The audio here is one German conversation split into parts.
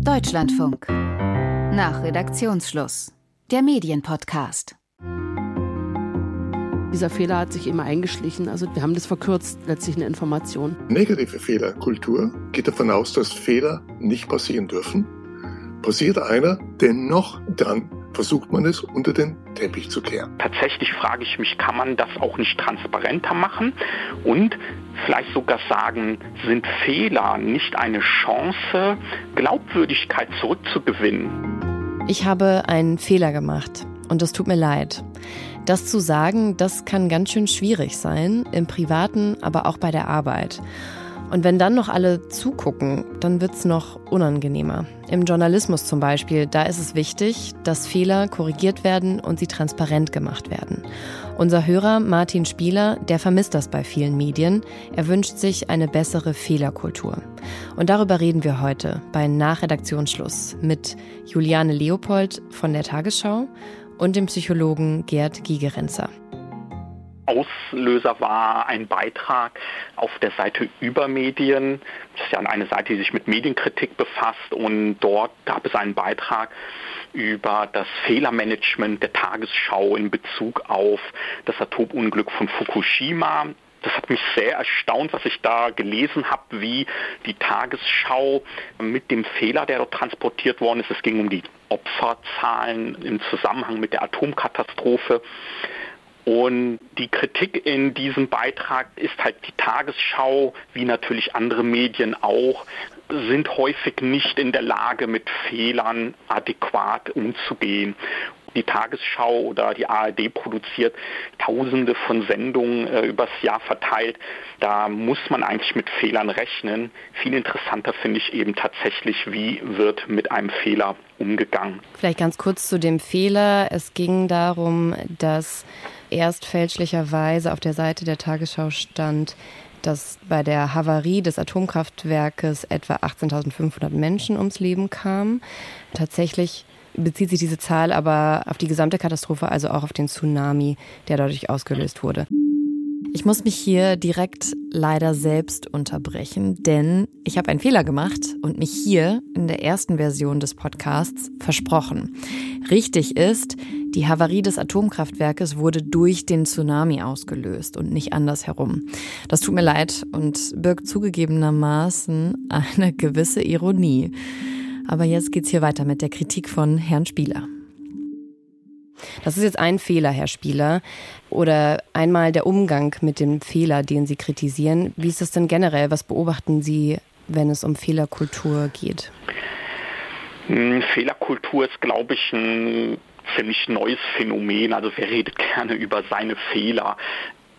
Deutschlandfunk. Nach Redaktionsschluss. Der Medienpodcast. Dieser Fehler hat sich immer eingeschlichen. Also wir haben das verkürzt, letztlich eine Information. Negative Fehlerkultur geht davon aus, dass Fehler nicht passieren dürfen. Passiert einer, dennoch dann versucht man es unter den Teppich zu kehren. Tatsächlich frage ich mich, kann man das auch nicht transparenter machen und vielleicht sogar sagen, sind Fehler nicht eine Chance, Glaubwürdigkeit zurückzugewinnen? Ich habe einen Fehler gemacht und es tut mir leid. Das zu sagen, das kann ganz schön schwierig sein, im privaten, aber auch bei der Arbeit. Und wenn dann noch alle zugucken, dann wird es noch unangenehmer. Im Journalismus zum Beispiel, da ist es wichtig, dass Fehler korrigiert werden und sie transparent gemacht werden. Unser Hörer Martin Spieler, der vermisst das bei vielen Medien. Er wünscht sich eine bessere Fehlerkultur. Und darüber reden wir heute bei Nachredaktionsschluss mit Juliane Leopold von der Tagesschau und dem Psychologen Gerd Gigerenzer. Auslöser war ein Beitrag auf der Seite Übermedien. Das ist ja eine Seite, die sich mit Medienkritik befasst. Und dort gab es einen Beitrag über das Fehlermanagement der Tagesschau in Bezug auf das Atomunglück von Fukushima. Das hat mich sehr erstaunt, was ich da gelesen habe, wie die Tagesschau mit dem Fehler, der dort transportiert worden ist, es ging um die Opferzahlen im Zusammenhang mit der Atomkatastrophe, und die Kritik in diesem Beitrag ist halt die Tagesschau, wie natürlich andere Medien auch, sind häufig nicht in der Lage, mit Fehlern adäquat umzugehen die Tagesschau oder die ARD produziert tausende von Sendungen äh, übers Jahr verteilt. Da muss man eigentlich mit Fehlern rechnen. Viel interessanter finde ich eben tatsächlich, wie wird mit einem Fehler umgegangen. Vielleicht ganz kurz zu dem Fehler. Es ging darum, dass erst fälschlicherweise auf der Seite der Tagesschau stand, dass bei der Havarie des Atomkraftwerkes etwa 18.500 Menschen ums Leben kamen. Tatsächlich bezieht sich diese Zahl aber auf die gesamte Katastrophe, also auch auf den Tsunami, der dadurch ausgelöst wurde. Ich muss mich hier direkt leider selbst unterbrechen, denn ich habe einen Fehler gemacht und mich hier in der ersten Version des Podcasts versprochen. Richtig ist, die Havarie des Atomkraftwerkes wurde durch den Tsunami ausgelöst und nicht andersherum. Das tut mir leid und birgt zugegebenermaßen eine gewisse Ironie. Aber jetzt geht's hier weiter mit der Kritik von Herrn Spieler. Das ist jetzt ein Fehler, Herr Spieler. Oder einmal der Umgang mit dem Fehler, den Sie kritisieren. Wie ist das denn generell? Was beobachten Sie, wenn es um Fehlerkultur geht? Hm, Fehlerkultur ist, glaube ich, ein ziemlich neues Phänomen. Also wer redet gerne über seine Fehler?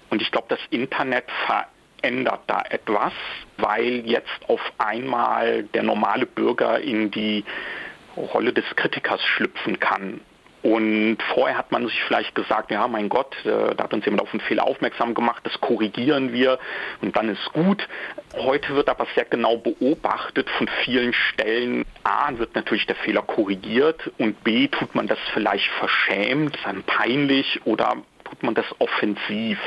Und ich glaube, das Internet verändert da etwas, weil jetzt auf einmal der normale Bürger in die Rolle des Kritikers schlüpfen kann. Und vorher hat man sich vielleicht gesagt, ja, mein Gott, äh, da hat uns jemand auf einen Fehler aufmerksam gemacht, das korrigieren wir und dann ist gut. Heute wird aber sehr genau beobachtet von vielen Stellen. A, wird natürlich der Fehler korrigiert und B, tut man das vielleicht verschämt, dann peinlich oder tut man das offensiv.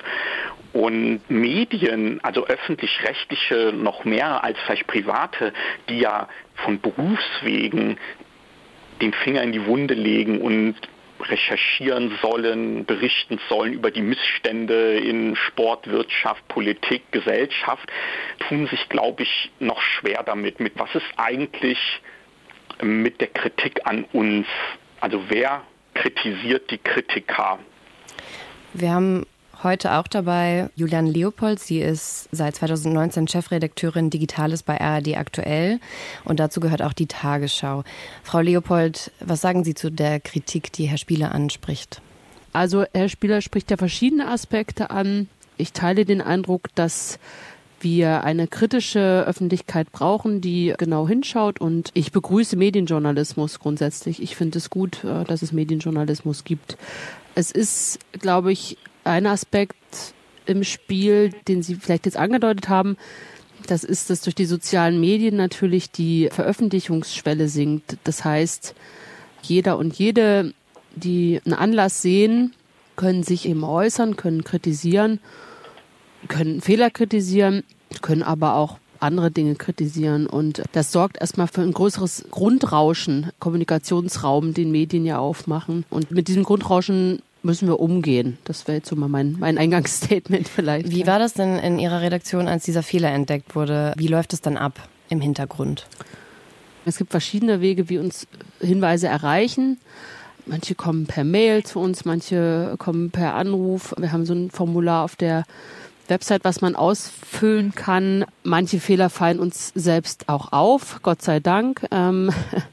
Und Medien, also öffentlich-rechtliche noch mehr als vielleicht private, die ja von Berufswegen den Finger in die Wunde legen und recherchieren sollen, berichten sollen über die Missstände in Sport, Wirtschaft, Politik, Gesellschaft, tun sich, glaube ich, noch schwer damit. Mit was ist eigentlich mit der Kritik an uns? Also wer kritisiert die Kritiker? Wir haben Heute auch dabei Julian Leopold. Sie ist seit 2019 Chefredakteurin Digitales bei ARD aktuell und dazu gehört auch die Tagesschau. Frau Leopold, was sagen Sie zu der Kritik, die Herr Spieler anspricht? Also Herr Spieler spricht ja verschiedene Aspekte an. Ich teile den Eindruck, dass wir eine kritische Öffentlichkeit brauchen, die genau hinschaut. Und ich begrüße Medienjournalismus grundsätzlich. Ich finde es gut, äh, dass es Medienjournalismus gibt. Es ist, glaube ich, ein Aspekt im Spiel, den Sie vielleicht jetzt angedeutet haben. Das ist, dass durch die sozialen Medien natürlich die Veröffentlichungsschwelle sinkt. Das heißt, jeder und jede, die einen Anlass sehen, können sich eben äußern, können kritisieren, können Fehler kritisieren, können aber auch andere Dinge kritisieren. Und das sorgt erstmal für ein größeres Grundrauschen, Kommunikationsraum, den Medien ja aufmachen. Und mit diesem Grundrauschen müssen wir umgehen. Das wäre jetzt so mal mein, mein Eingangsstatement vielleicht. Wie war das denn in Ihrer Redaktion, als dieser Fehler entdeckt wurde? Wie läuft es dann ab im Hintergrund? Es gibt verschiedene Wege, wie uns Hinweise erreichen. Manche kommen per Mail zu uns, manche kommen per Anruf. Wir haben so ein Formular auf der Website, was man ausfüllen kann. Manche Fehler fallen uns selbst auch auf, Gott sei Dank. Ähm,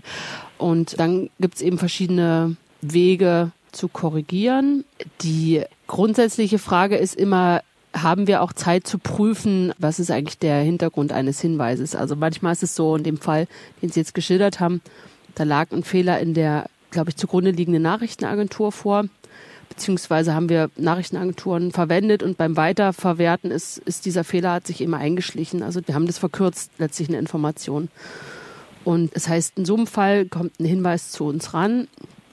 und dann gibt es eben verschiedene Wege zu korrigieren. Die grundsätzliche Frage ist immer, haben wir auch Zeit zu prüfen, was ist eigentlich der Hintergrund eines Hinweises. Also manchmal ist es so, in dem Fall, den Sie jetzt geschildert haben, da lag ein Fehler in der, glaube ich, zugrunde liegenden Nachrichtenagentur vor. Beziehungsweise haben wir Nachrichtenagenturen verwendet und beim Weiterverwerten ist, ist dieser Fehler hat sich immer eingeschlichen. Also wir haben das verkürzt, letztlich eine Information. Und es das heißt, in so einem Fall kommt ein Hinweis zu uns ran.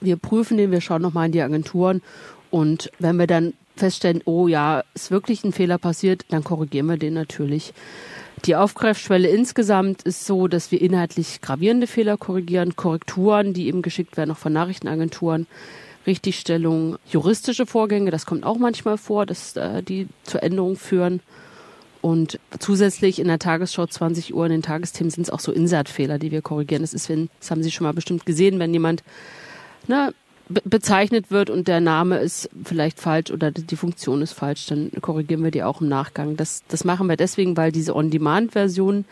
Wir prüfen den, wir schauen nochmal in die Agenturen und wenn wir dann feststellen, oh ja, ist wirklich ein Fehler passiert, dann korrigieren wir den natürlich. Die Aufgreifschwelle insgesamt ist so, dass wir inhaltlich gravierende Fehler korrigieren, Korrekturen, die eben geschickt werden, auch von Nachrichtenagenturen, Richtigstellung, juristische Vorgänge, das kommt auch manchmal vor, dass äh, die zur Änderung führen. Und zusätzlich in der Tagesschau 20 Uhr in den Tagesthemen sind es auch so Insertfehler, die wir korrigieren. Das ist, wenn, das haben Sie schon mal bestimmt gesehen, wenn jemand ne, bezeichnet wird und der Name ist vielleicht falsch oder die Funktion ist falsch, dann korrigieren wir die auch im Nachgang. Das, das machen wir deswegen, weil diese On-Demand-Version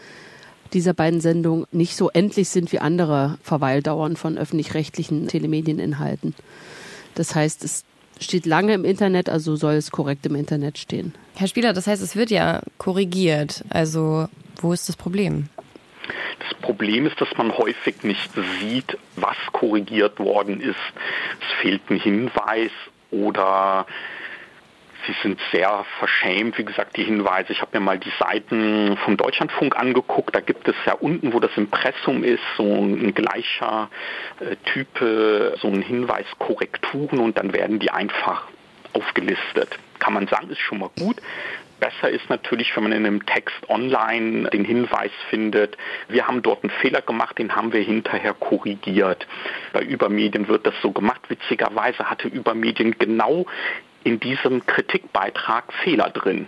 dieser beiden Sendungen nicht so endlich sind wie andere Verweildauern von öffentlich-rechtlichen Telemedieninhalten. Das heißt, es steht lange im Internet, also soll es korrekt im Internet stehen. Herr Spieler, das heißt, es wird ja korrigiert. Also wo ist das Problem? Das Problem ist, dass man häufig nicht sieht, was korrigiert worden ist. Es fehlt ein Hinweis oder Sie sind sehr verschämt, wie gesagt, die Hinweise. Ich habe mir mal die Seiten vom Deutschlandfunk angeguckt. Da gibt es ja unten, wo das Impressum ist, so ein gleicher äh, Typ, so ein Hinweis Korrekturen und dann werden die einfach aufgelistet. Kann man sagen, ist schon mal gut. Besser ist natürlich, wenn man in einem Text online den Hinweis findet, wir haben dort einen Fehler gemacht, den haben wir hinterher korrigiert. Bei Übermedien wird das so gemacht. Witzigerweise hatte Übermedien genau in diesem Kritikbeitrag Fehler drin.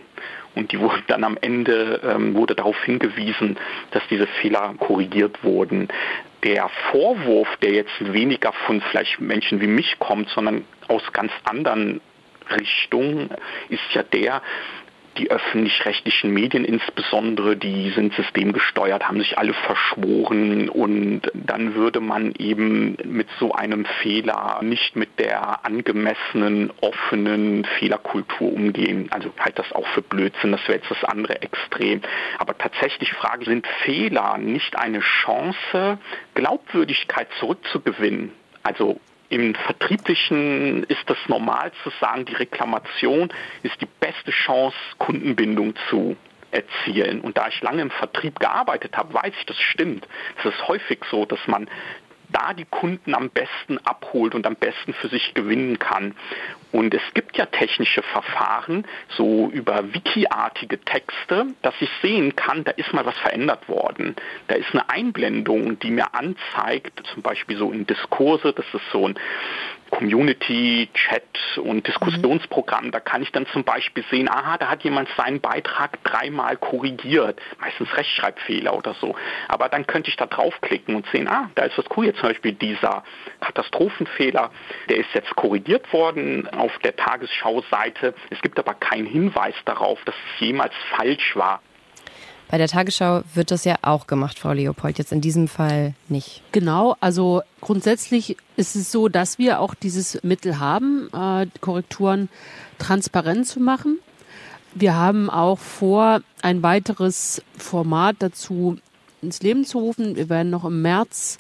Und die wurden dann am Ende, ähm, wurde darauf hingewiesen, dass diese Fehler korrigiert wurden. Der Vorwurf, der jetzt weniger von vielleicht Menschen wie mich kommt, sondern aus ganz anderen Richtungen, ist ja der, die öffentlich-rechtlichen Medien insbesondere, die sind systemgesteuert, haben sich alle verschworen und dann würde man eben mit so einem Fehler nicht mit der angemessenen, offenen Fehlerkultur umgehen. Also halt das auch für Blödsinn, das wäre jetzt das andere Extrem. Aber tatsächlich frage, sind Fehler nicht eine Chance, Glaubwürdigkeit zurückzugewinnen? Also im Vertrieblichen ist das normal zu sagen, die Reklamation ist die beste Chance, Kundenbindung zu erzielen. Und da ich lange im Vertrieb gearbeitet habe, weiß ich, das stimmt. Es ist häufig so, dass man da die Kunden am besten abholt und am besten für sich gewinnen kann. Und es gibt ja technische Verfahren, so über Wiki-artige Texte, dass ich sehen kann, da ist mal was verändert worden. Da ist eine Einblendung, die mir anzeigt, zum Beispiel so in Diskurse, das ist so ein Community, Chat und Diskussionsprogramm. Da kann ich dann zum Beispiel sehen, aha, da hat jemand seinen Beitrag dreimal korrigiert. Meistens Rechtschreibfehler oder so. Aber dann könnte ich da draufklicken und sehen, ah, da ist was cool. Jetzt zum Beispiel dieser Katastrophenfehler, der ist jetzt korrigiert worden auf der Tagesschau-Seite. Es gibt aber keinen Hinweis darauf, dass es jemals falsch war. Bei der Tagesschau wird das ja auch gemacht, Frau Leopold, jetzt in diesem Fall nicht. Genau, also grundsätzlich ist es so, dass wir auch dieses Mittel haben, äh, Korrekturen transparent zu machen. Wir haben auch vor, ein weiteres Format dazu ins Leben zu rufen. Wir werden noch im März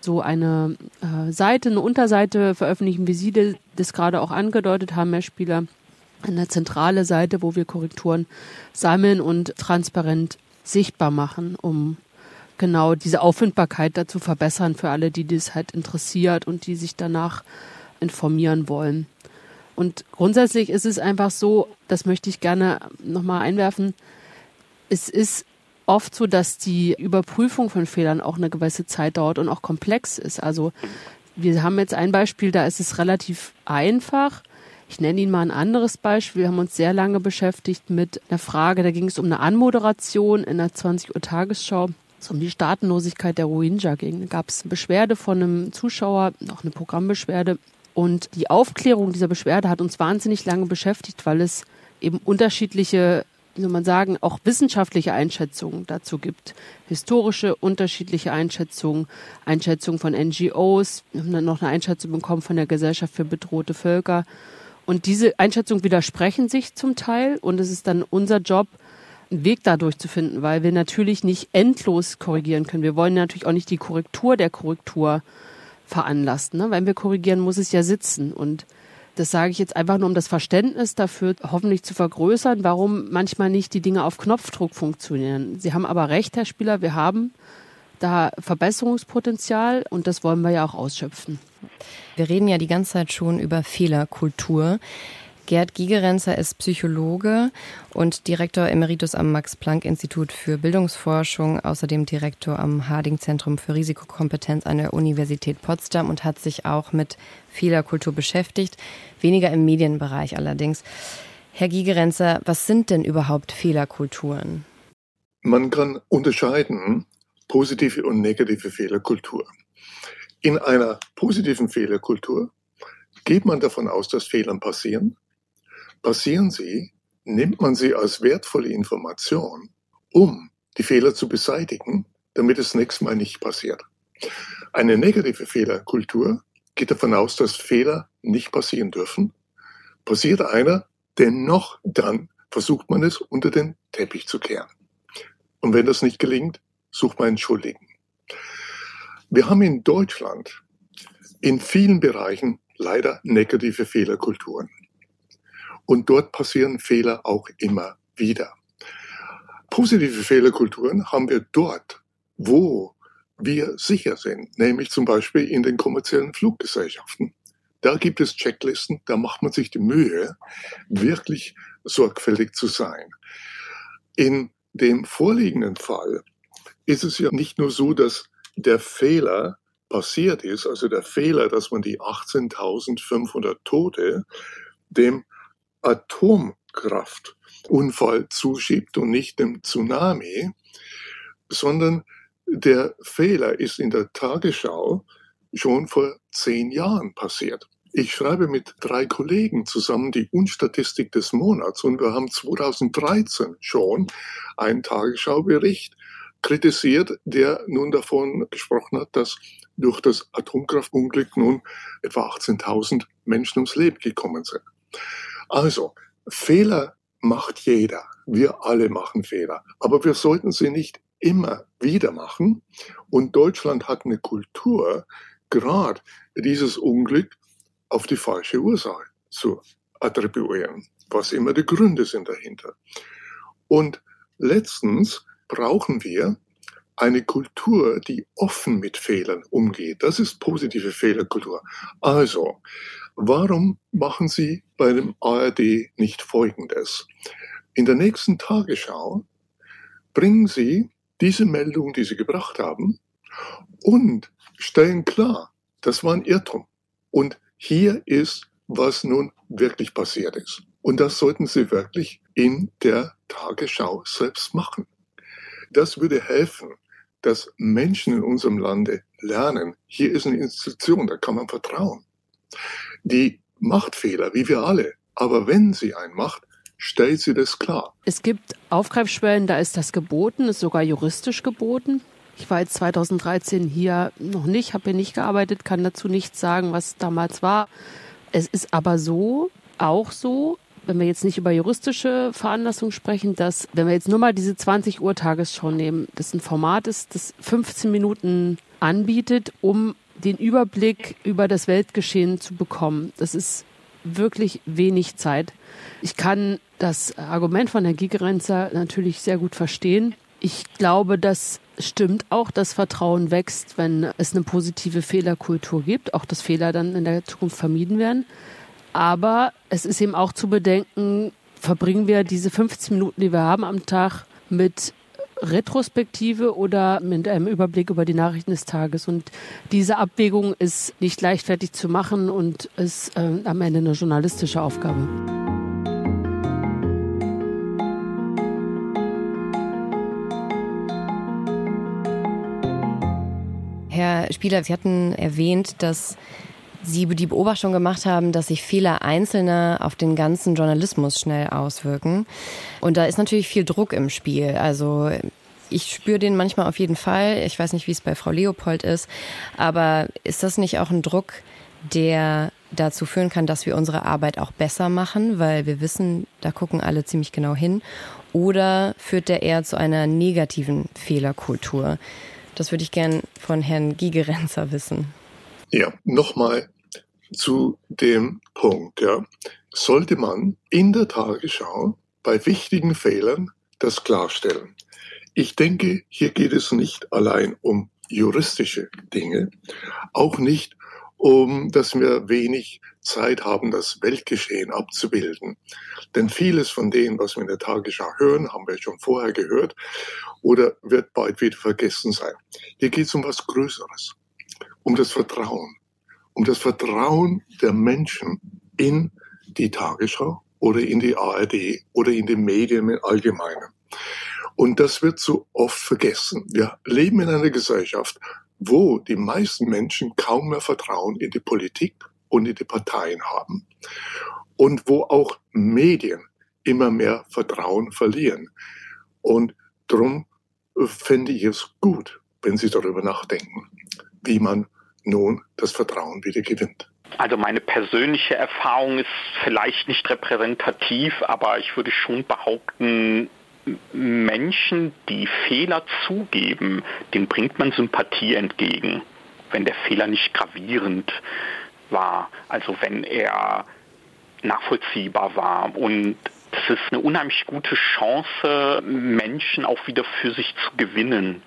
so eine äh, Seite, eine Unterseite veröffentlichen, wie Sie das gerade auch angedeutet haben, Herr Spieler eine zentrale Seite, wo wir Korrekturen sammeln und transparent sichtbar machen, um genau diese Auffindbarkeit dazu verbessern für alle, die das halt interessiert und die sich danach informieren wollen. Und grundsätzlich ist es einfach so, das möchte ich gerne nochmal einwerfen, es ist oft so, dass die Überprüfung von Fehlern auch eine gewisse Zeit dauert und auch komplex ist. Also wir haben jetzt ein Beispiel, da ist es relativ einfach. Ich nenne Ihnen mal ein anderes Beispiel. Wir haben uns sehr lange beschäftigt mit einer Frage, da ging es um eine Anmoderation in der 20 Uhr Tagesschau. Es um die Staatenlosigkeit der Rohingya ging. Da gab es eine Beschwerde von einem Zuschauer, auch eine Programmbeschwerde. Und die Aufklärung dieser Beschwerde hat uns wahnsinnig lange beschäftigt, weil es eben unterschiedliche wie soll man sagen, auch wissenschaftliche Einschätzungen dazu gibt. Historische unterschiedliche Einschätzungen, Einschätzungen von NGOs, wir haben dann noch eine Einschätzung bekommen von der Gesellschaft für bedrohte Völker. Und diese Einschätzungen widersprechen sich zum Teil und es ist dann unser Job, einen Weg dadurch zu finden, weil wir natürlich nicht endlos korrigieren können. Wir wollen natürlich auch nicht die Korrektur der Korrektur veranlassen. Ne? Wenn wir korrigieren, muss es ja sitzen. Und das sage ich jetzt einfach nur, um das Verständnis dafür hoffentlich zu vergrößern, warum manchmal nicht die Dinge auf Knopfdruck funktionieren. Sie haben aber recht, Herr Spieler, wir haben da Verbesserungspotenzial und das wollen wir ja auch ausschöpfen. Wir reden ja die ganze Zeit schon über Fehlerkultur. Gerd Gigerenzer ist Psychologe und Direktor Emeritus am Max-Planck-Institut für Bildungsforschung, außerdem Direktor am Harding-Zentrum für Risikokompetenz an der Universität Potsdam und hat sich auch mit Fehlerkultur beschäftigt, weniger im Medienbereich allerdings. Herr Gigerenzer, was sind denn überhaupt Fehlerkulturen? Man kann unterscheiden positive und negative Fehlerkultur. In einer positiven Fehlerkultur geht man davon aus, dass Fehler passieren passieren sie, nimmt man sie als wertvolle Information, um die Fehler zu beseitigen, damit es nächstes Mal nicht passiert. Eine negative Fehlerkultur geht davon aus, dass Fehler nicht passieren dürfen. Passiert einer, dennoch dann versucht man es unter den Teppich zu kehren. Und wenn das nicht gelingt, sucht man einen Schuldigen. Wir haben in Deutschland in vielen Bereichen leider negative Fehlerkulturen. Und dort passieren Fehler auch immer wieder. Positive Fehlerkulturen haben wir dort, wo wir sicher sind, nämlich zum Beispiel in den kommerziellen Fluggesellschaften. Da gibt es Checklisten, da macht man sich die Mühe, wirklich sorgfältig zu sein. In dem vorliegenden Fall ist es ja nicht nur so, dass der Fehler passiert ist, also der Fehler, dass man die 18.500 Tote dem Atomkraftunfall zuschiebt und nicht dem Tsunami, sondern der Fehler ist in der Tagesschau schon vor zehn Jahren passiert. Ich schreibe mit drei Kollegen zusammen die Unstatistik des Monats und wir haben 2013 schon einen Tagesschaubericht kritisiert, der nun davon gesprochen hat, dass durch das Atomkraftunglück nun etwa 18.000 Menschen ums Leben gekommen sind. Also, Fehler macht jeder. Wir alle machen Fehler. Aber wir sollten sie nicht immer wieder machen. Und Deutschland hat eine Kultur, gerade dieses Unglück auf die falsche Ursache zu attribuieren, was immer die Gründe sind dahinter. Und letztens brauchen wir eine Kultur, die offen mit Fehlern umgeht. Das ist positive Fehlerkultur. Also, warum machen Sie bei dem ARD nicht Folgendes? In der nächsten Tagesschau bringen Sie diese Meldung, die Sie gebracht haben, und stellen klar, das war ein Irrtum. Und hier ist, was nun wirklich passiert ist. Und das sollten Sie wirklich in der Tagesschau selbst machen. Das würde helfen, dass Menschen in unserem Lande lernen, hier ist eine Institution, da kann man vertrauen. Die macht Fehler, wie wir alle. Aber wenn sie einen macht, stellt sie das klar. Es gibt Aufgreifschwellen, da ist das geboten, ist sogar juristisch geboten. Ich war jetzt 2013 hier noch nicht, habe hier nicht gearbeitet, kann dazu nichts sagen, was damals war. Es ist aber so, auch so, wenn wir jetzt nicht über juristische Veranlassung sprechen, dass, wenn wir jetzt nur mal diese 20 Uhr Tagesschau nehmen, das ein Format ist, das 15 Minuten anbietet, um den Überblick über das Weltgeschehen zu bekommen. Das ist wirklich wenig Zeit. Ich kann das Argument von Herrn Gigerenzer natürlich sehr gut verstehen. Ich glaube, das stimmt auch, dass Vertrauen wächst, wenn es eine positive Fehlerkultur gibt, auch dass Fehler dann in der Zukunft vermieden werden. Aber es ist eben auch zu bedenken, verbringen wir diese 15 Minuten, die wir haben am Tag, mit Retrospektive oder mit einem Überblick über die Nachrichten des Tages. Und diese Abwägung ist nicht leichtfertig zu machen und ist äh, am Ende eine journalistische Aufgabe. Herr Spieler, Sie hatten erwähnt, dass Sie die Beobachtung gemacht haben, dass sich Fehler Einzelner auf den ganzen Journalismus schnell auswirken. Und da ist natürlich viel Druck im Spiel. Also ich spüre den manchmal auf jeden Fall. Ich weiß nicht, wie es bei Frau Leopold ist. Aber ist das nicht auch ein Druck, der dazu führen kann, dass wir unsere Arbeit auch besser machen, weil wir wissen, da gucken alle ziemlich genau hin? Oder führt der eher zu einer negativen Fehlerkultur? Das würde ich gern von Herrn Gigerenzer wissen. Ja, nochmal zu dem Punkt. Ja. Sollte man in der Tagesschau bei wichtigen Fehlern das klarstellen? Ich denke, hier geht es nicht allein um juristische Dinge, auch nicht um, dass wir wenig Zeit haben, das Weltgeschehen abzubilden. Denn vieles von dem, was wir in der Tagesschau hören, haben wir schon vorher gehört oder wird bald wieder vergessen sein. Hier geht es um was Größeres, um das Vertrauen, um das Vertrauen der Menschen in die Tagesschau oder in die ARD oder in die Medien im Allgemeinen. Und das wird so oft vergessen. Wir leben in einer Gesellschaft, wo die meisten Menschen kaum mehr Vertrauen in die Politik und in die Parteien haben. Und wo auch Medien immer mehr Vertrauen verlieren. Und darum äh, fände ich es gut, wenn Sie darüber nachdenken, wie man nun das Vertrauen wieder gewinnt. Also meine persönliche Erfahrung ist vielleicht nicht repräsentativ, aber ich würde schon behaupten, Menschen, die Fehler zugeben, denen bringt man Sympathie entgegen, wenn der Fehler nicht gravierend war, also wenn er nachvollziehbar war. Und das ist eine unheimlich gute Chance, Menschen auch wieder für sich zu gewinnen.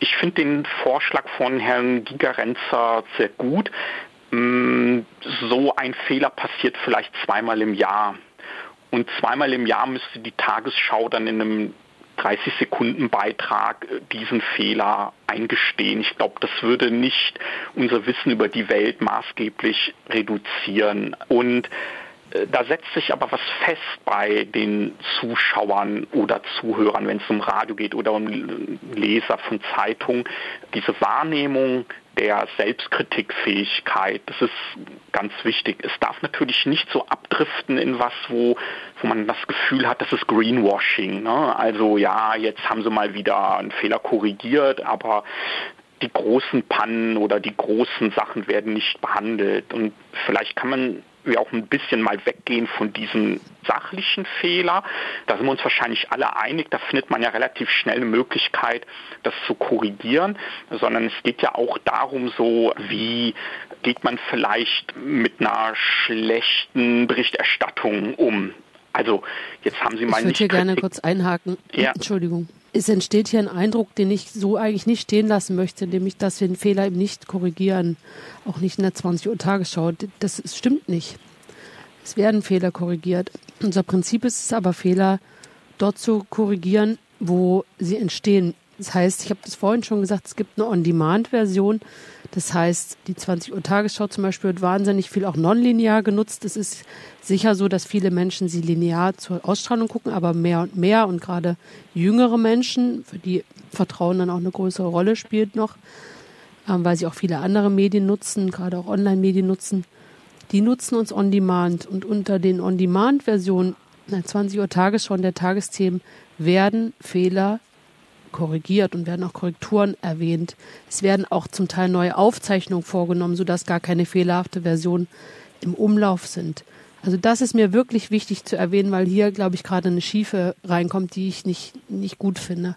Ich finde den Vorschlag von Herrn Gigerenzer sehr gut. Mm, so ein Fehler passiert vielleicht zweimal im Jahr. Und zweimal im Jahr müsste die Tagesschau dann in einem 30-Sekunden-Beitrag äh, diesen Fehler eingestehen. Ich glaube, das würde nicht unser Wissen über die Welt maßgeblich reduzieren. Und da setzt sich aber was fest bei den Zuschauern oder Zuhörern, wenn es um Radio geht oder um Leser von Zeitungen. Diese Wahrnehmung der Selbstkritikfähigkeit. Das ist ganz wichtig. Es darf natürlich nicht so abdriften in was, wo, wo man das Gefühl hat, das ist Greenwashing. Ne? Also ja, jetzt haben sie mal wieder einen Fehler korrigiert, aber die großen Pannen oder die großen Sachen werden nicht behandelt. Und vielleicht kann man wir auch ein bisschen mal weggehen von diesem sachlichen Fehler. Da sind wir uns wahrscheinlich alle einig. Da findet man ja relativ schnell eine Möglichkeit, das zu korrigieren. Sondern es geht ja auch darum, so wie geht man vielleicht mit einer schlechten Berichterstattung um. Also jetzt haben Sie mal ich nicht. Ich würde hier gerne kurz einhaken. Ja. Entschuldigung. Es entsteht hier ein Eindruck, den ich so eigentlich nicht stehen lassen möchte, nämlich, dass wir den Fehler eben nicht korrigieren, auch nicht in der 20 Uhr Tagesschau. Das stimmt nicht. Es werden Fehler korrigiert. Unser Prinzip ist es aber, Fehler dort zu korrigieren, wo sie entstehen. Das heißt, ich habe das vorhin schon gesagt, es gibt eine On-Demand-Version. Das heißt, die 20 Uhr Tagesschau zum Beispiel wird wahnsinnig viel auch nonlinear genutzt. Es ist sicher so, dass viele Menschen sie linear zur Ausstrahlung gucken, aber mehr und mehr und gerade jüngere Menschen, für die Vertrauen dann auch eine größere Rolle spielt noch, ähm, weil sie auch viele andere Medien nutzen, gerade auch Online-Medien nutzen, die nutzen uns on demand. Und unter den on demand Versionen der 20 Uhr Tagesschau und der Tagesthemen werden Fehler korrigiert und werden auch Korrekturen erwähnt. Es werden auch zum Teil neue Aufzeichnungen vorgenommen, sodass gar keine fehlerhafte Versionen im Umlauf sind. Also das ist mir wirklich wichtig zu erwähnen, weil hier, glaube ich, gerade eine Schiefe reinkommt, die ich nicht, nicht gut finde.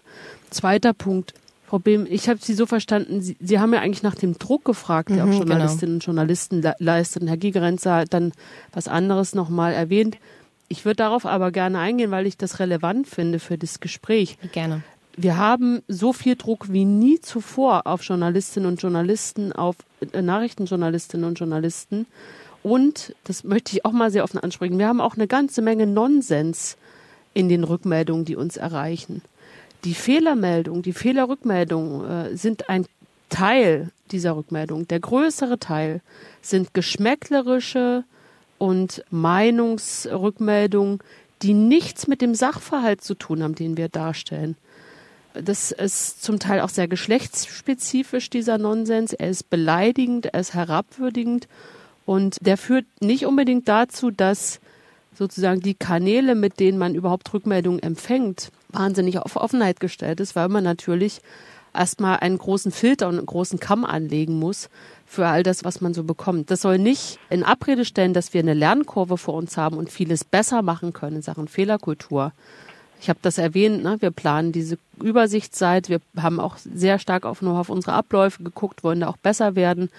Zweiter Punkt. Frau Behm, ich habe Sie so verstanden, Sie, Sie, haben ja eigentlich nach dem Druck gefragt, der mhm, auch Journalistinnen genau. und Journalisten leisten. Herr Gigerenzer hat dann was anderes nochmal erwähnt. Ich würde darauf aber gerne eingehen, weil ich das relevant finde für das Gespräch. Gerne wir haben so viel Druck wie nie zuvor auf Journalistinnen und Journalisten, auf äh, Nachrichtenjournalistinnen und Journalisten. Und, das möchte ich auch mal sehr offen ansprechen, wir haben auch eine ganze Menge Nonsens in den Rückmeldungen, die uns erreichen. Die Fehlermeldung, die Fehlerrückmeldung äh, sind ein Teil dieser Rückmeldung. Der größere Teil sind geschmäcklerische und Meinungsrückmeldungen, die nichts mit dem Sachverhalt zu tun haben, den wir darstellen. Das ist zum Teil auch sehr geschlechtsspezifisch, dieser Nonsens. Er ist beleidigend, er ist herabwürdigend und der führt nicht unbedingt dazu, dass sozusagen die Kanäle, mit denen man überhaupt Rückmeldungen empfängt, wahnsinnig auf Offenheit gestellt ist, weil man natürlich erstmal einen großen Filter und einen großen Kamm anlegen muss für all das, was man so bekommt. Das soll nicht in Abrede stellen, dass wir eine Lernkurve vor uns haben und vieles besser machen können in Sachen Fehlerkultur. Ich habe das erwähnt, ne? wir planen diese Übersichtsseite, wir haben auch sehr stark auf, nur auf unsere Abläufe geguckt, wollen da auch besser werden.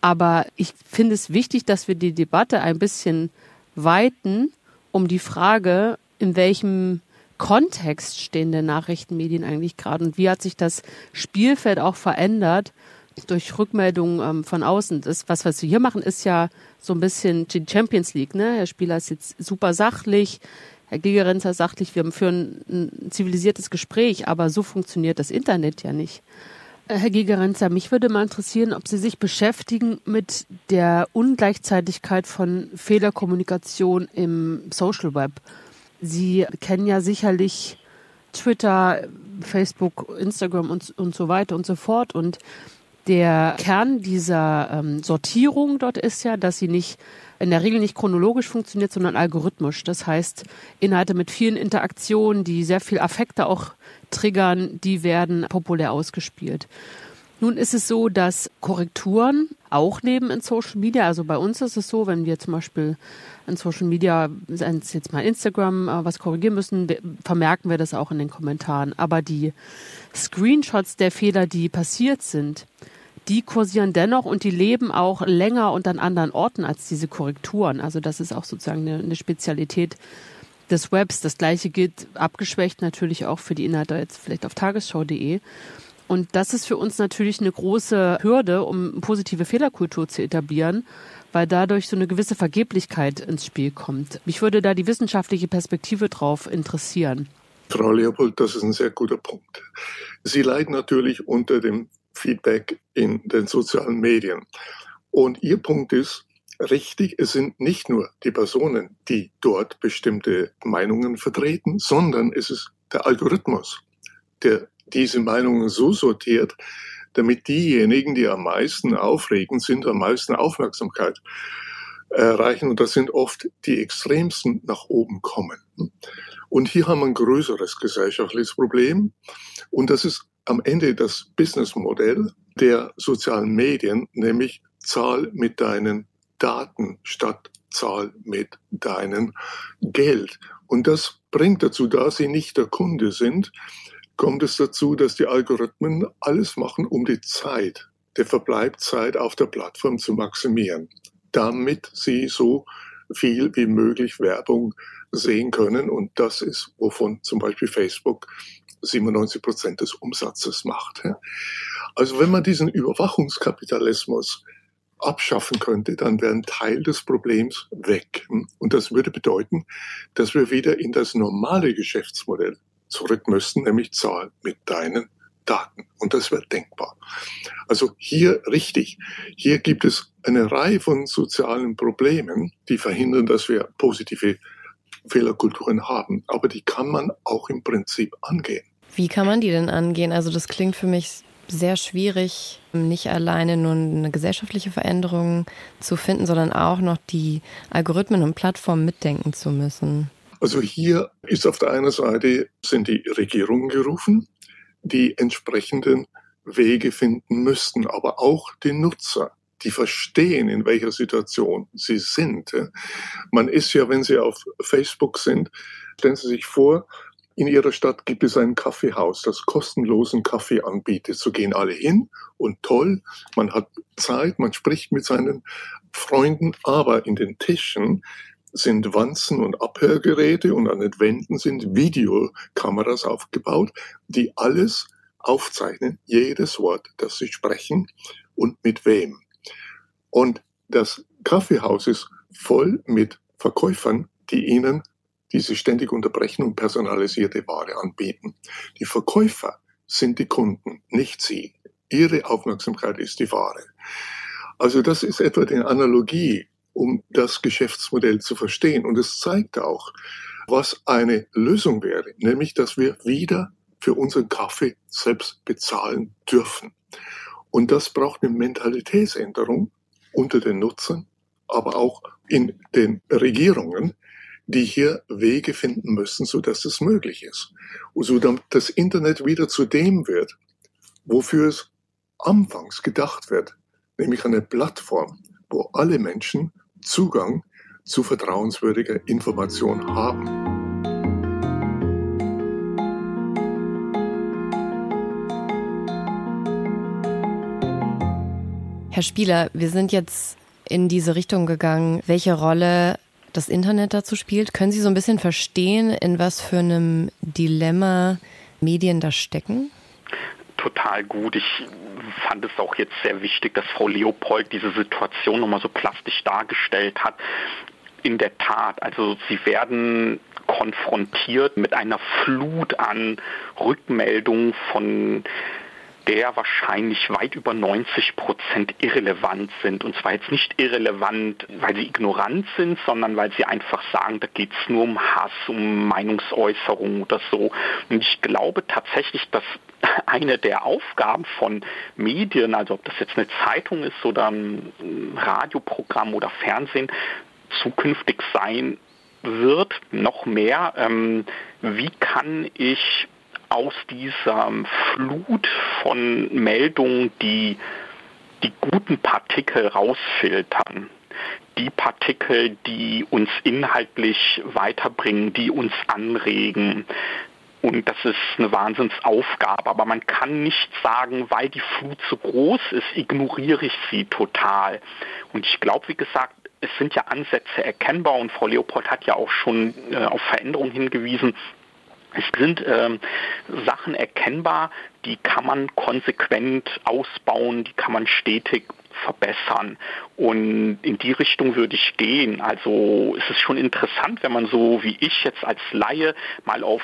Aber ich finde es wichtig, dass wir die Debatte ein bisschen weiten um die Frage, in welchem Kontext stehen denn Nachrichtenmedien eigentlich gerade und wie hat sich das Spielfeld auch verändert durch Rückmeldungen ähm, von außen. Das, was, was wir hier machen, ist ja so ein bisschen die Champions League. Ne? Herr Spieler ist jetzt super sachlich, Herr Gigerenzer sachlich, wir führen ein zivilisiertes Gespräch, aber so funktioniert das Internet ja nicht. Äh, Herr Gigerenzer, mich würde mal interessieren, ob Sie sich beschäftigen mit der Ungleichzeitigkeit von Fehlerkommunikation im Social Web. Sie kennen ja sicherlich Twitter, Facebook, Instagram und, und so weiter und so fort. Und der Kern dieser ähm, Sortierung dort ist ja, dass sie nicht in der Regel nicht chronologisch funktioniert, sondern algorithmisch. Das heißt, Inhalte mit vielen Interaktionen, die sehr viel Affekte auch triggern, die werden populär ausgespielt. Nun ist es so, dass Korrekturen auch leben in Social Media. Also bei uns ist es so, wenn wir zum Beispiel in Social Media, jetzt mal Instagram, äh, was korrigieren müssen, vermerken wir das auch in den Kommentaren. Aber die Screenshots der Fehler, die passiert sind, die kursieren dennoch und die leben auch länger und an anderen Orten als diese Korrekturen. Also das ist auch sozusagen eine, eine Spezialität des Webs. Das gleiche gilt abgeschwächt natürlich auch für die Inhalte jetzt vielleicht auf tagesschau.de. Und das ist für uns natürlich eine große Hürde, um positive Fehlerkultur zu etablieren, weil dadurch so eine gewisse Vergeblichkeit ins Spiel kommt. Mich würde da die wissenschaftliche Perspektive drauf interessieren. Frau Leopold, das ist ein sehr guter Punkt. Sie leiden natürlich unter dem Feedback in den sozialen Medien. Und Ihr Punkt ist richtig, es sind nicht nur die Personen, die dort bestimmte Meinungen vertreten, sondern es ist der Algorithmus, der diese Meinungen so sortiert, damit diejenigen, die am meisten aufregend sind, am meisten Aufmerksamkeit erreichen. Und das sind oft die Extremsten nach oben kommen. Und hier haben wir ein größeres gesellschaftliches Problem. Und das ist am Ende das Businessmodell der sozialen Medien, nämlich Zahl mit deinen Daten statt Zahl mit deinem Geld. Und das bringt dazu, da sie nicht der Kunde sind, kommt es dazu, dass die Algorithmen alles machen, um die Zeit, der Verbleibzeit auf der Plattform zu maximieren, damit sie so viel wie möglich Werbung sehen können. Und das ist, wovon zum Beispiel Facebook 97 Prozent des Umsatzes macht. Also wenn man diesen Überwachungskapitalismus abschaffen könnte, dann wäre ein Teil des Problems weg. Und das würde bedeuten, dass wir wieder in das normale Geschäftsmodell zurück müssten, nämlich Zahl mit deinen Daten. Und das wäre denkbar. Also hier richtig. Hier gibt es eine Reihe von sozialen Problemen, die verhindern, dass wir positive Fehlerkulturen haben. Aber die kann man auch im Prinzip angehen. Wie kann man die denn angehen? Also das klingt für mich sehr schwierig, nicht alleine nur eine gesellschaftliche Veränderung zu finden, sondern auch noch die Algorithmen und Plattformen mitdenken zu müssen. Also hier ist auf der einen Seite sind die Regierungen gerufen, die entsprechenden Wege finden müssten, aber auch die Nutzer, die verstehen, in welcher Situation sie sind. Man ist ja, wenn Sie auf Facebook sind, stellen Sie sich vor, in Ihrer Stadt gibt es ein Kaffeehaus, das kostenlosen Kaffee anbietet. So gehen alle hin und toll, man hat Zeit, man spricht mit seinen Freunden, aber in den Tischen sind Wanzen und Abhörgeräte und an den Wänden sind Videokameras aufgebaut, die alles aufzeichnen, jedes Wort, das sie sprechen und mit wem. Und das Kaffeehaus ist voll mit Verkäufern, die ihnen diese ständig unterbrechen und personalisierte Ware anbieten. Die Verkäufer sind die Kunden, nicht sie. Ihre Aufmerksamkeit ist die Ware. Also das ist etwa die Analogie, um das Geschäftsmodell zu verstehen. Und es zeigt auch, was eine Lösung wäre, nämlich dass wir wieder für unseren Kaffee selbst bezahlen dürfen. Und das braucht eine Mentalitätsänderung unter den Nutzern, aber auch in den Regierungen, die hier Wege finden müssen, so dass es möglich ist. Und so damit das Internet wieder zu dem wird, wofür es anfangs gedacht wird, nämlich eine Plattform, wo alle Menschen Zugang zu vertrauenswürdiger Information haben. Herr Spieler, wir sind jetzt in diese Richtung gegangen, welche Rolle das Internet dazu spielt. Können Sie so ein bisschen verstehen, in was für einem Dilemma Medien da stecken? Total gut. Ich fand es auch jetzt sehr wichtig, dass Frau Leopold diese Situation nochmal so plastisch dargestellt hat. In der Tat, also sie werden konfrontiert mit einer Flut an Rückmeldungen von der wahrscheinlich weit über 90 Prozent irrelevant sind. Und zwar jetzt nicht irrelevant, weil sie ignorant sind, sondern weil sie einfach sagen, da geht es nur um Hass, um Meinungsäußerung oder so. Und ich glaube tatsächlich, dass eine der Aufgaben von Medien, also ob das jetzt eine Zeitung ist oder ein Radioprogramm oder Fernsehen, zukünftig sein wird, noch mehr, ähm, wie kann ich aus dieser Flut von Meldungen die, die guten Partikel rausfiltern. Die Partikel, die uns inhaltlich weiterbringen, die uns anregen. Und das ist eine Wahnsinnsaufgabe. Aber man kann nicht sagen, weil die Flut so groß ist, ignoriere ich sie total. Und ich glaube, wie gesagt, es sind ja Ansätze erkennbar und Frau Leopold hat ja auch schon äh, auf Veränderungen hingewiesen. Es sind ähm, Sachen erkennbar, die kann man konsequent ausbauen, die kann man stetig verbessern. Und in die Richtung würde ich gehen. Also es ist schon interessant, wenn man so wie ich jetzt als Laie mal auf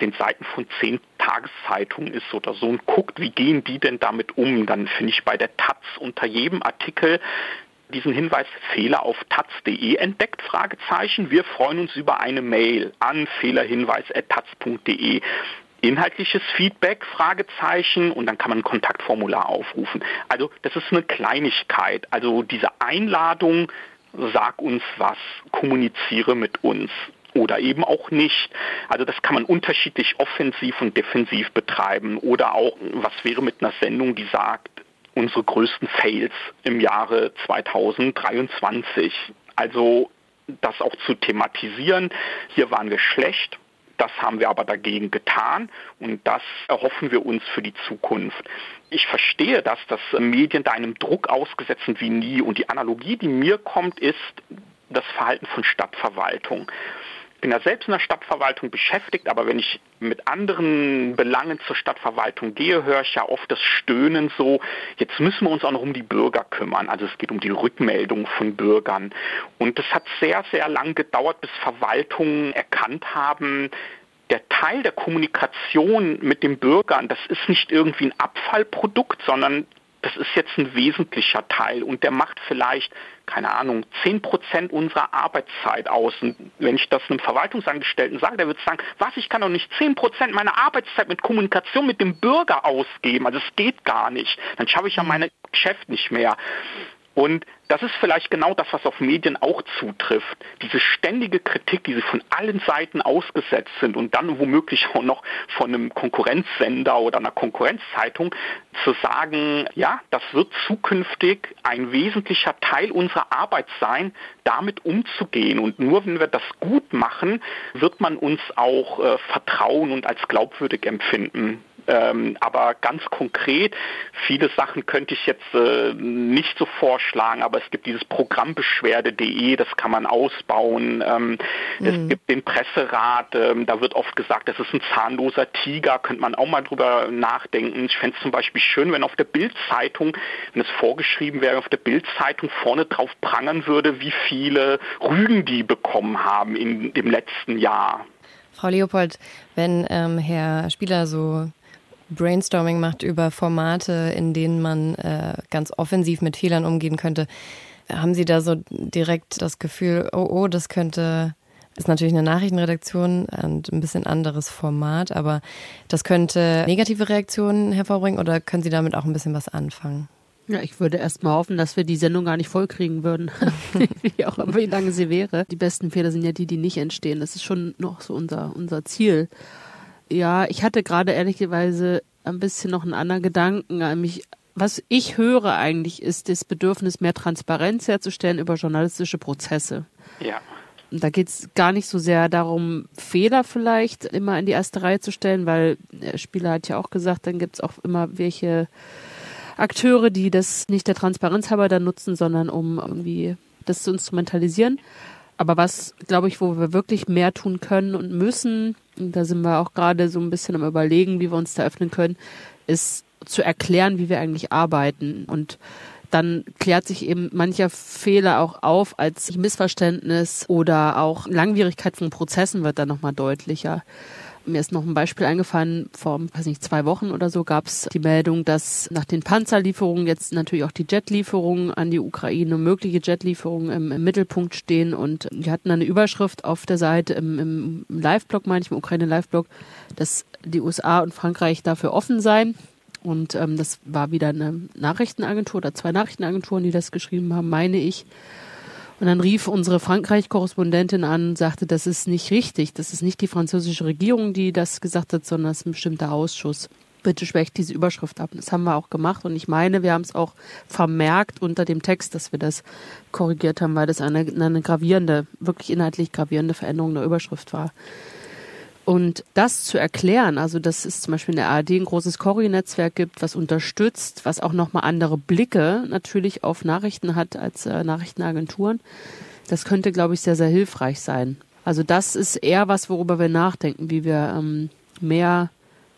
den Seiten von zehn Tageszeitungen ist oder so und guckt, wie gehen die denn damit um, dann finde ich bei der Taz unter jedem Artikel diesen Hinweis Fehler auf taz.de entdeckt? Fragezeichen. Wir freuen uns über eine Mail an fehlerhinweis.taz.de. Inhaltliches Feedback, Fragezeichen, und dann kann man ein Kontaktformular aufrufen. Also das ist eine Kleinigkeit. Also diese Einladung, sag uns was, kommuniziere mit uns oder eben auch nicht. Also das kann man unterschiedlich offensiv und defensiv betreiben oder auch, was wäre mit einer Sendung, die sagt, unsere größten Fails im Jahre 2023. Also das auch zu thematisieren. Hier waren wir schlecht. Das haben wir aber dagegen getan und das erhoffen wir uns für die Zukunft. Ich verstehe das, dass Medien da einem Druck ausgesetzt sind wie nie und die Analogie, die mir kommt, ist das Verhalten von Stadtverwaltung bin ja selbst in der Stadtverwaltung beschäftigt, aber wenn ich mit anderen Belangen zur Stadtverwaltung gehe, höre ich ja oft das Stöhnen so, jetzt müssen wir uns auch noch um die Bürger kümmern. Also es geht um die Rückmeldung von Bürgern. Und es hat sehr, sehr lang gedauert, bis Verwaltungen erkannt haben, der Teil der Kommunikation mit den Bürgern, das ist nicht irgendwie ein Abfallprodukt, sondern das ist jetzt ein wesentlicher Teil und der macht vielleicht, keine Ahnung, 10 Prozent unserer Arbeitszeit aus. Und wenn ich das einem Verwaltungsangestellten sage, der wird sagen, was, ich kann doch nicht 10 Prozent meiner Arbeitszeit mit Kommunikation mit dem Bürger ausgeben. Also es geht gar nicht. Dann schaffe ich ja meine Geschäft nicht mehr. Und das ist vielleicht genau das, was auf Medien auch zutrifft. Diese ständige Kritik, die sie von allen Seiten ausgesetzt sind und dann womöglich auch noch von einem Konkurrenzsender oder einer Konkurrenzzeitung zu sagen, ja, das wird zukünftig ein wesentlicher Teil unserer Arbeit sein, damit umzugehen. Und nur wenn wir das gut machen, wird man uns auch äh, vertrauen und als glaubwürdig empfinden. Ähm, aber ganz konkret, viele Sachen könnte ich jetzt äh, nicht so vorschlagen, aber es gibt dieses Programmbeschwerde.de, das kann man ausbauen. Ähm, mhm. Es gibt den Presserat, ähm, da wird oft gesagt, das ist ein zahnloser Tiger, könnte man auch mal drüber nachdenken. Ich fände es zum Beispiel schön, wenn auf der Bildzeitung, wenn es vorgeschrieben wäre, auf der Bildzeitung vorne drauf prangern würde, wie viele Rügen die bekommen haben in dem letzten Jahr. Frau Leopold, wenn ähm, Herr Spieler so Brainstorming macht über Formate, in denen man äh, ganz offensiv mit Fehlern umgehen könnte, haben Sie da so direkt das Gefühl, oh, oh, das könnte, ist natürlich eine Nachrichtenredaktion und ein bisschen anderes Format, aber das könnte negative Reaktionen hervorbringen oder können Sie damit auch ein bisschen was anfangen? Ja, ich würde erst mal hoffen, dass wir die Sendung gar nicht vollkriegen würden. wie auch immer, wie lange sie wäre. Die besten Fehler sind ja die, die nicht entstehen. Das ist schon noch so unser, unser Ziel. Ja, ich hatte gerade ehrlicherweise ein bisschen noch einen anderen Gedanken an mich. Was ich höre eigentlich ist das Bedürfnis, mehr Transparenz herzustellen über journalistische Prozesse. Ja. Da geht es gar nicht so sehr darum, Fehler vielleicht immer in die erste Reihe zu stellen, weil der Spieler hat ja auch gesagt, dann gibt es auch immer welche Akteure, die das nicht der Transparenz halber dann nutzen, sondern um irgendwie das zu instrumentalisieren. Aber was, glaube ich, wo wir wirklich mehr tun können und müssen, und da sind wir auch gerade so ein bisschen am Überlegen, wie wir uns da öffnen können, ist zu erklären, wie wir eigentlich arbeiten. Und dann klärt sich eben mancher Fehler auch auf als Missverständnis oder auch Langwierigkeit von Prozessen wird dann nochmal deutlicher. Mir ist noch ein Beispiel eingefallen, vor, weiß nicht, zwei Wochen oder so gab es die Meldung, dass nach den Panzerlieferungen jetzt natürlich auch die Jetlieferungen an die Ukraine, mögliche Jetlieferungen im, im Mittelpunkt stehen. Und wir hatten eine Überschrift auf der Seite im, im Live-Blog, meine ich, im Ukraine-Live-Blog, dass die USA und Frankreich dafür offen seien. Und ähm, das war wieder eine Nachrichtenagentur oder zwei Nachrichtenagenturen, die das geschrieben haben, meine ich. Und dann rief unsere Frankreich-Korrespondentin an und sagte, das ist nicht richtig. Das ist nicht die französische Regierung, die das gesagt hat, sondern es ist ein bestimmter Ausschuss. Bitte schwächt diese Überschrift ab. Das haben wir auch gemacht. Und ich meine, wir haben es auch vermerkt unter dem Text, dass wir das korrigiert haben, weil das eine, eine gravierende, wirklich inhaltlich gravierende Veränderung der Überschrift war. Und das zu erklären, also dass es zum Beispiel in der ARD ein großes Cori-Netzwerk gibt, was unterstützt, was auch nochmal andere Blicke natürlich auf Nachrichten hat als äh, Nachrichtenagenturen, das könnte, glaube ich, sehr, sehr hilfreich sein. Also das ist eher was, worüber wir nachdenken, wie wir ähm, mehr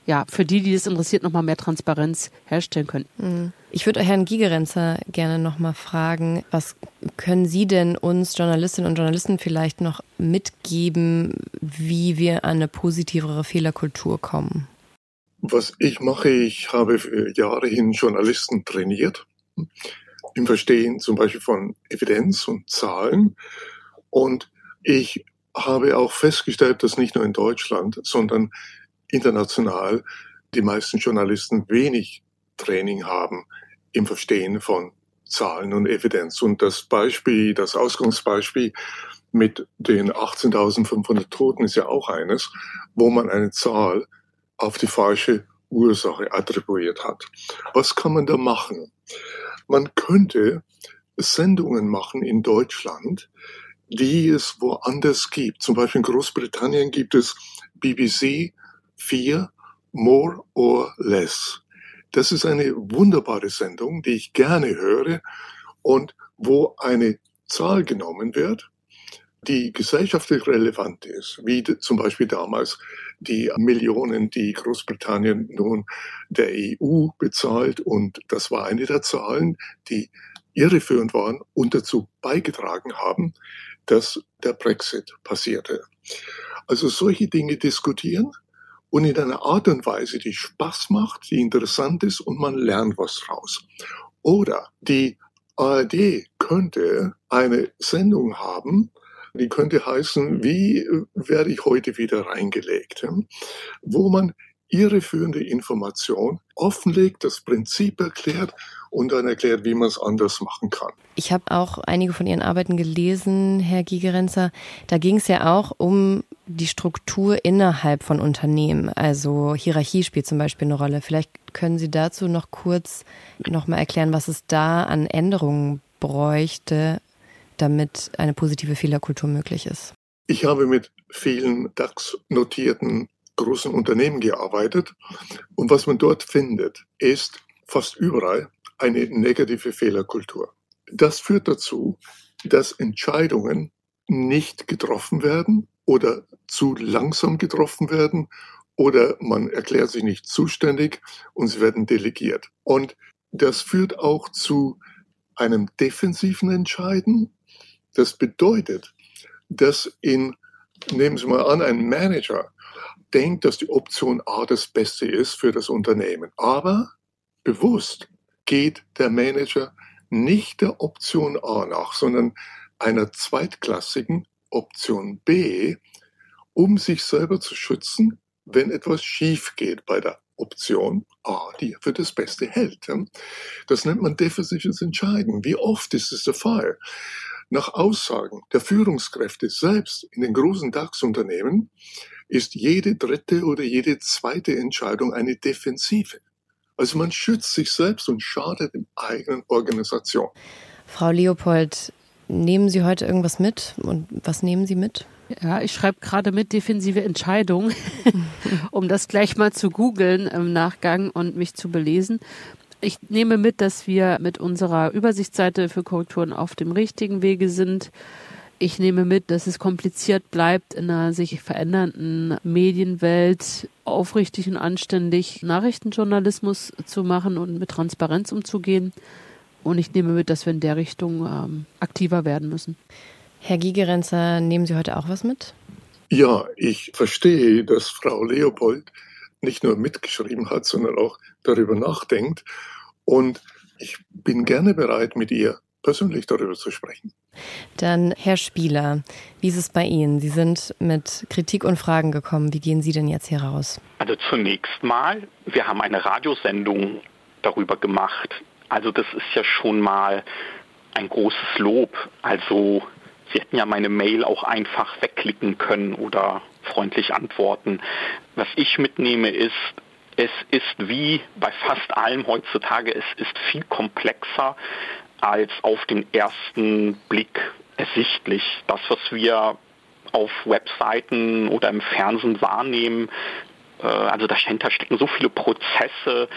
ja, für die, die es interessiert, nochmal mehr Transparenz herstellen können. Mhm. Ich würde Herrn Gigerenzer gerne nochmal fragen, was können Sie denn uns Journalistinnen und Journalisten vielleicht noch mitgeben, wie wir an eine positivere Fehlerkultur kommen? Was ich mache, ich habe Jahre hin Journalisten trainiert im Verstehen zum Beispiel von Evidenz und Zahlen. Und ich habe auch festgestellt, dass nicht nur in Deutschland, sondern international die meisten Journalisten wenig Training haben im Verstehen von Zahlen und Evidenz. Und das Beispiel, das Ausgangsbeispiel mit den 18.500 Toten ist ja auch eines, wo man eine Zahl auf die falsche Ursache attribuiert hat. Was kann man da machen? Man könnte Sendungen machen in Deutschland, die es woanders gibt. Zum Beispiel in Großbritannien gibt es BBC 4 More or Less. Das ist eine wunderbare Sendung, die ich gerne höre und wo eine Zahl genommen wird, die gesellschaftlich relevant ist, wie zum Beispiel damals die Millionen, die Großbritannien nun der EU bezahlt. Und das war eine der Zahlen, die irreführend waren und dazu beigetragen haben, dass der Brexit passierte. Also solche Dinge diskutieren und in einer Art und Weise, die Spaß macht, die interessant ist und man lernt was raus. Oder die ARD könnte eine Sendung haben, die könnte heißen, wie werde ich heute wieder reingelegt, wo man irreführende Information offenlegt, das Prinzip erklärt und dann erklärt, wie man es anders machen kann. Ich habe auch einige von Ihren Arbeiten gelesen, Herr Gigerenzer. Da ging es ja auch um die Struktur innerhalb von Unternehmen. Also Hierarchie spielt zum Beispiel eine Rolle. Vielleicht können Sie dazu noch kurz nochmal erklären, was es da an Änderungen bräuchte, damit eine positive Fehlerkultur möglich ist. Ich habe mit vielen DAX-notierten großen Unternehmen gearbeitet und was man dort findet, ist fast überall eine negative Fehlerkultur. Das führt dazu, dass Entscheidungen nicht getroffen werden oder zu langsam getroffen werden oder man erklärt sich nicht zuständig und sie werden delegiert. Und das führt auch zu einem defensiven Entscheiden. Das bedeutet, dass in, nehmen Sie mal an, ein Manager denkt, dass die Option A das Beste ist für das Unternehmen. Aber bewusst geht der Manager nicht der Option A nach, sondern einer zweitklassigen Option B, um sich selber zu schützen, wenn etwas schief geht bei der Option A, die für das Beste hält. Das nennt man defensives Entscheiden. Wie oft ist es der Fall? Nach Aussagen der Führungskräfte selbst in den großen DAX-Unternehmen ist jede dritte oder jede zweite Entscheidung eine Defensive. Also man schützt sich selbst und schadet in eigenen Organisation. Frau Leopold, nehmen Sie heute irgendwas mit und was nehmen Sie mit? Ja, ich schreibe gerade mit defensive Entscheidung, um das gleich mal zu googeln im Nachgang und mich zu belesen. Ich nehme mit, dass wir mit unserer Übersichtsseite für Korrekturen auf dem richtigen Wege sind. Ich nehme mit, dass es kompliziert bleibt, in einer sich verändernden Medienwelt aufrichtig und anständig Nachrichtenjournalismus zu machen und mit Transparenz umzugehen. Und ich nehme mit, dass wir in der Richtung ähm, aktiver werden müssen. Herr Gigerenzer, nehmen Sie heute auch was mit? Ja, ich verstehe, dass Frau Leopold nicht nur mitgeschrieben hat, sondern auch darüber nachdenkt. Und ich bin gerne bereit, mit ihr persönlich darüber zu sprechen. Dann, Herr Spieler, wie ist es bei Ihnen? Sie sind mit Kritik und Fragen gekommen. Wie gehen Sie denn jetzt hier raus? Also zunächst mal, wir haben eine Radiosendung darüber gemacht. Also das ist ja schon mal ein großes Lob. Also Sie hätten ja meine Mail auch einfach wegklicken können oder freundlich antworten. Was ich mitnehme ist, es ist wie bei fast allem heutzutage, es ist viel komplexer als auf den ersten Blick ersichtlich. Das, was wir auf Webseiten oder im Fernsehen wahrnehmen, äh, also dahinter stecken so viele Prozesse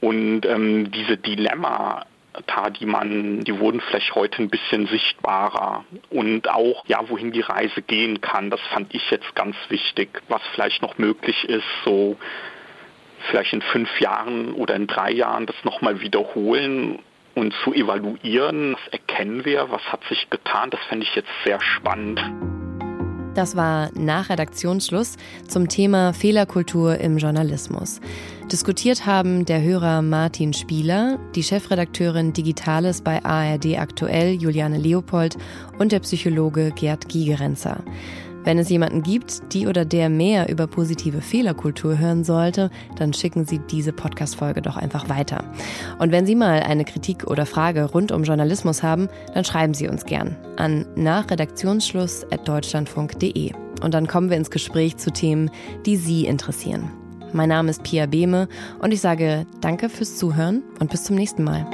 und ähm, diese Dilemma die man, die wurden vielleicht heute ein bisschen sichtbarer und auch, ja, wohin die Reise gehen kann, das fand ich jetzt ganz wichtig, was vielleicht noch möglich ist, so vielleicht in fünf Jahren oder in drei Jahren das nochmal wiederholen und zu evaluieren, was erkennen wir, was hat sich getan, das fände ich jetzt sehr spannend. Das war nach Redaktionsschluss zum Thema Fehlerkultur im Journalismus. Diskutiert haben der Hörer Martin Spieler, die Chefredakteurin Digitales bei ARD Aktuell Juliane Leopold und der Psychologe Gerd Gigerenzer. Wenn es jemanden gibt, die oder der mehr über positive Fehlerkultur hören sollte, dann schicken Sie diese Podcast-Folge doch einfach weiter. Und wenn Sie mal eine Kritik oder Frage rund um Journalismus haben, dann schreiben Sie uns gern an nachredaktionsschluss.deutschlandfunk.de. Und dann kommen wir ins Gespräch zu Themen, die Sie interessieren. Mein Name ist Pia Behme und ich sage danke fürs Zuhören und bis zum nächsten Mal.